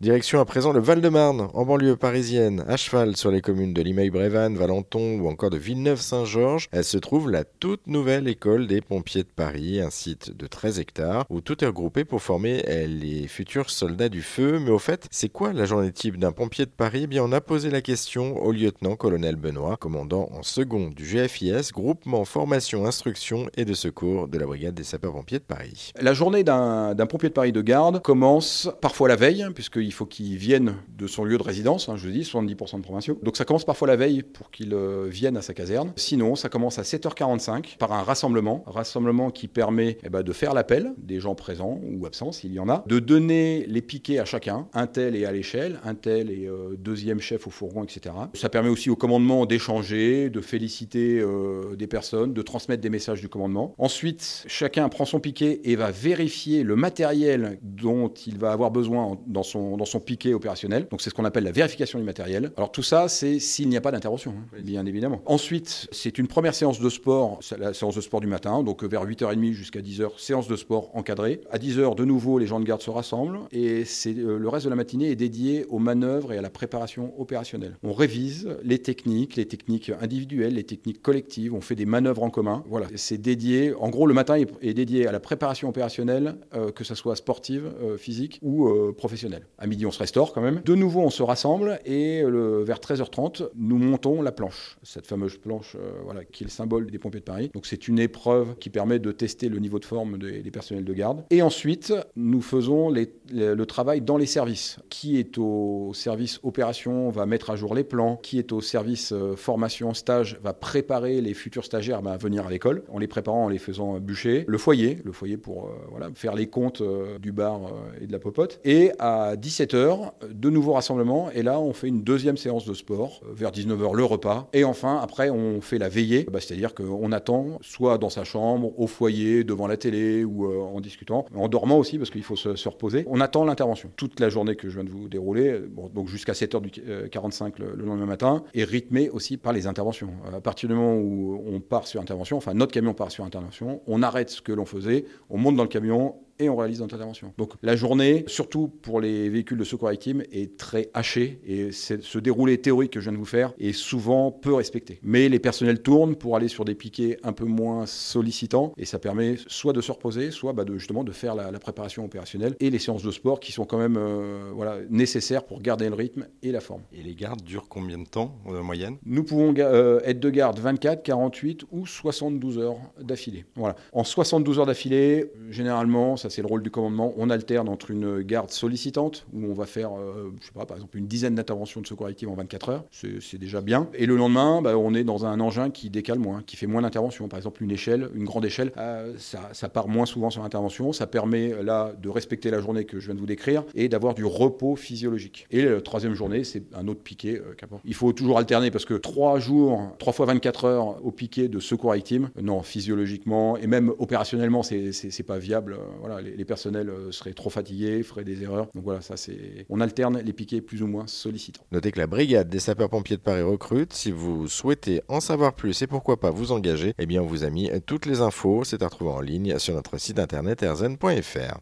Direction à présent le Val-de-Marne, en banlieue parisienne, à cheval sur les communes de Limeil-Brévannes, Valenton ou encore de Villeneuve-Saint-Georges. Elle se trouve la toute nouvelle école des pompiers de Paris, un site de 13 hectares où tout est regroupé pour former les futurs soldats du feu. Mais au fait, c'est quoi la journée type d'un pompier de Paris? Eh bien, On a posé la question au lieutenant-colonel Benoît, commandant en second du GFIS, groupement formation, instruction et de secours de la brigade des sapeurs-pompiers de Paris. La journée d'un pompier de Paris de garde commence parfois la veille, puisque il faut qu'il vienne de son lieu de résidence, hein, je dis 70% de provinciaux. Donc ça commence parfois la veille pour qu'il euh, vienne à sa caserne. Sinon, ça commence à 7h45 par un rassemblement, rassemblement qui permet eh ben, de faire l'appel des gens présents ou absents s'il y en a, de donner les piquets à chacun, un tel et à l'échelle, un tel et euh, deuxième chef au fourgon, etc. Ça permet aussi au commandement d'échanger, de féliciter euh, des personnes, de transmettre des messages du commandement. Ensuite, chacun prend son piquet et va vérifier le matériel dont il va avoir besoin dans son dans son piquet opérationnel. Donc c'est ce qu'on appelle la vérification du matériel. Alors tout ça, c'est s'il n'y a pas d'intervention, hein, bien évidemment. Ensuite, c'est une première séance de sport, la séance de sport du matin, donc vers 8h30 jusqu'à 10h, séance de sport encadrée. À 10h, de nouveau, les gens de garde se rassemblent et c'est euh, le reste de la matinée est dédié aux manœuvres et à la préparation opérationnelle. On révise les techniques, les techniques individuelles, les techniques collectives, on fait des manœuvres en commun. Voilà, c'est dédié, en gros, le matin est, dédié à la préparation opérationnelle, euh, que ce soit sportive, euh, physique ou professionnelle midi, on se restaure quand même. De nouveau, on se rassemble et le, vers 13h30, nous montons la planche. Cette fameuse planche euh, voilà, qui est le symbole des pompiers de Paris. Donc c'est une épreuve qui permet de tester le niveau de forme des, personnels de garde. Et ensuite, nous faisons le travail dans les services. Qui est au service opération va mettre à jour les plans. Qui est au service euh, formation stage va préparer les futurs stagiaires bah, à venir à l'école en les préparant, en les faisant bûcher. Le foyer, le foyer pour euh, voilà, faire les comptes du bar et de la popote. Et à 17 17h, de nouveaux rassemblements, et là on fait une deuxième séance de sport, euh, vers 19h le repas, et enfin après on fait la veillée, bah, c'est-à-dire qu'on attend soit dans sa chambre, au foyer, devant la télé ou euh, en discutant, en dormant aussi parce qu'il faut se, reposer, on attend l'intervention. Toute la journée que je viens de vous dérouler, donc jusqu'à 7h45 euh, le, lendemain matin, est rythmée aussi par les interventions. À partir du moment où on part sur intervention, enfin notre camion part sur intervention, on arrête ce que l'on faisait, on monte dans le camion, et on réalise notre intervention. Donc la journée, surtout pour les véhicules de secours victimes, est très hachée et ce déroulé théorique que je viens de vous faire est souvent peu respecté. Mais les personnels tournent pour aller sur des piquets un peu moins sollicitants et ça permet soit de se reposer, soit bah, de, justement de faire la, préparation opérationnelle et les séances de sport qui sont quand même euh, voilà, nécessaires pour garder le rythme et la forme. Et les gardes durent combien de temps en moyenne? Nous pouvons euh, être de garde 24, 48 ou 72 heures d'affilée. Voilà. En 72 heures d'affilée, généralement, ça c'est le rôle du commandement. On alterne entre une garde sollicitante, où on va faire, euh, je sais pas, par exemple, une dizaine d'interventions de secours actifs en 24 heures. C'est déjà bien. Et le lendemain, bah, on est dans un engin qui décale moins, qui fait moins d'interventions. Par exemple, une échelle, une grande échelle, euh, ça, part moins souvent sur l'intervention. Ça permet là de respecter la journée que je viens de vous décrire et d'avoir du repos physiologique. Et la troisième journée, c'est un autre piqué. Euh, Il faut toujours alterner parce que trois jours, trois fois 24 heures au piqué de secours victime, non, physiologiquement et même opérationnellement, c'est pas viable. Voilà, les, personnels euh, seraient trop fatigués, feraient des erreurs. Donc voilà, ça c'est. On alterne les piquets plus ou moins sollicitants. Notez que la brigade des sapeurs-pompiers de Paris recrute. Si vous souhaitez en savoir plus et pourquoi pas vous engager, eh bien on vous a mis toutes les infos. C'est à retrouver en ligne sur notre site internet erzen.fr.